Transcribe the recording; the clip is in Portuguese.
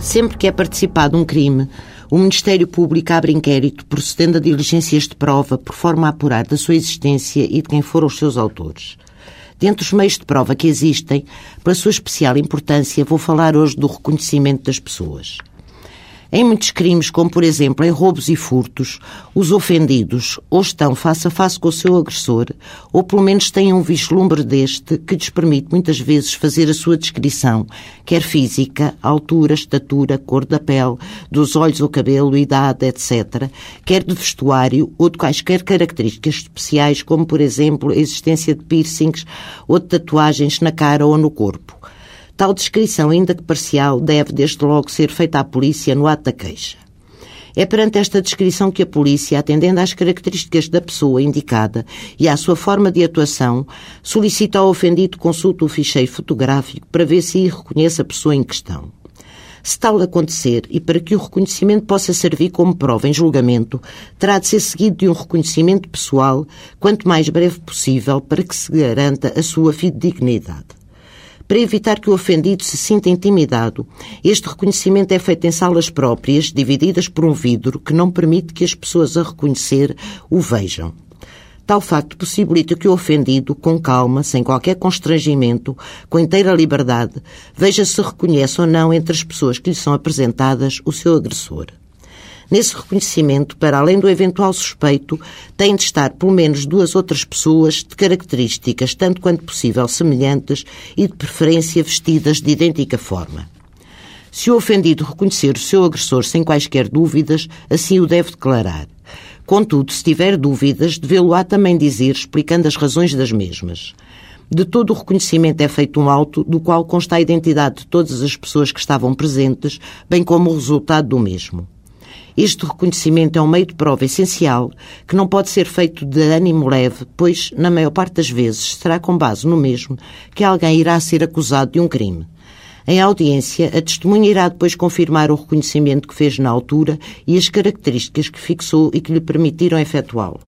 Sempre que é participado um crime, o Ministério Público abre inquérito procedendo a diligências de prova por forma a apurar da sua existência e de quem foram os seus autores. Dentre os meios de prova que existem, pela sua especial importância, vou falar hoje do reconhecimento das pessoas. Em muitos crimes, como por exemplo em roubos e furtos, os ofendidos ou estão face a face com o seu agressor, ou pelo menos têm um vislumbre deste que lhes permite muitas vezes fazer a sua descrição, quer física, altura, estatura, cor da pele, dos olhos ou cabelo, idade, etc., quer de vestuário ou de quaisquer características especiais, como por exemplo a existência de piercings ou de tatuagens na cara ou no corpo. Tal descrição, ainda que parcial, deve desde logo ser feita à polícia no ato da queixa. É perante esta descrição que a polícia, atendendo às características da pessoa indicada e à sua forma de atuação, solicita ao ofendido consulta o ficheiro fotográfico para ver se reconhece a pessoa em questão. Se tal acontecer, e para que o reconhecimento possa servir como prova em julgamento, terá de ser seguido de um reconhecimento pessoal, quanto mais breve possível, para que se garanta a sua fidedignidade. Para evitar que o ofendido se sinta intimidado, este reconhecimento é feito em salas próprias, divididas por um vidro que não permite que as pessoas a reconhecer o vejam. Tal facto possibilita que o ofendido, com calma, sem qualquer constrangimento, com inteira liberdade, veja se reconhece ou não entre as pessoas que lhe são apresentadas o seu agressor. Nesse reconhecimento, para além do eventual suspeito, têm de estar pelo menos duas outras pessoas de características, tanto quanto possível, semelhantes e de preferência vestidas de idêntica forma. Se o ofendido reconhecer o seu agressor sem quaisquer dúvidas, assim o deve declarar. Contudo, se tiver dúvidas, devê-lo-á também dizer, explicando as razões das mesmas. De todo o reconhecimento é feito um auto, do qual consta a identidade de todas as pessoas que estavam presentes, bem como o resultado do mesmo. Este reconhecimento é um meio de prova essencial que não pode ser feito de ânimo leve, pois, na maior parte das vezes, será com base no mesmo que alguém irá ser acusado de um crime. Em audiência, a testemunha irá depois confirmar o reconhecimento que fez na altura e as características que fixou e que lhe permitiram efetuá-lo.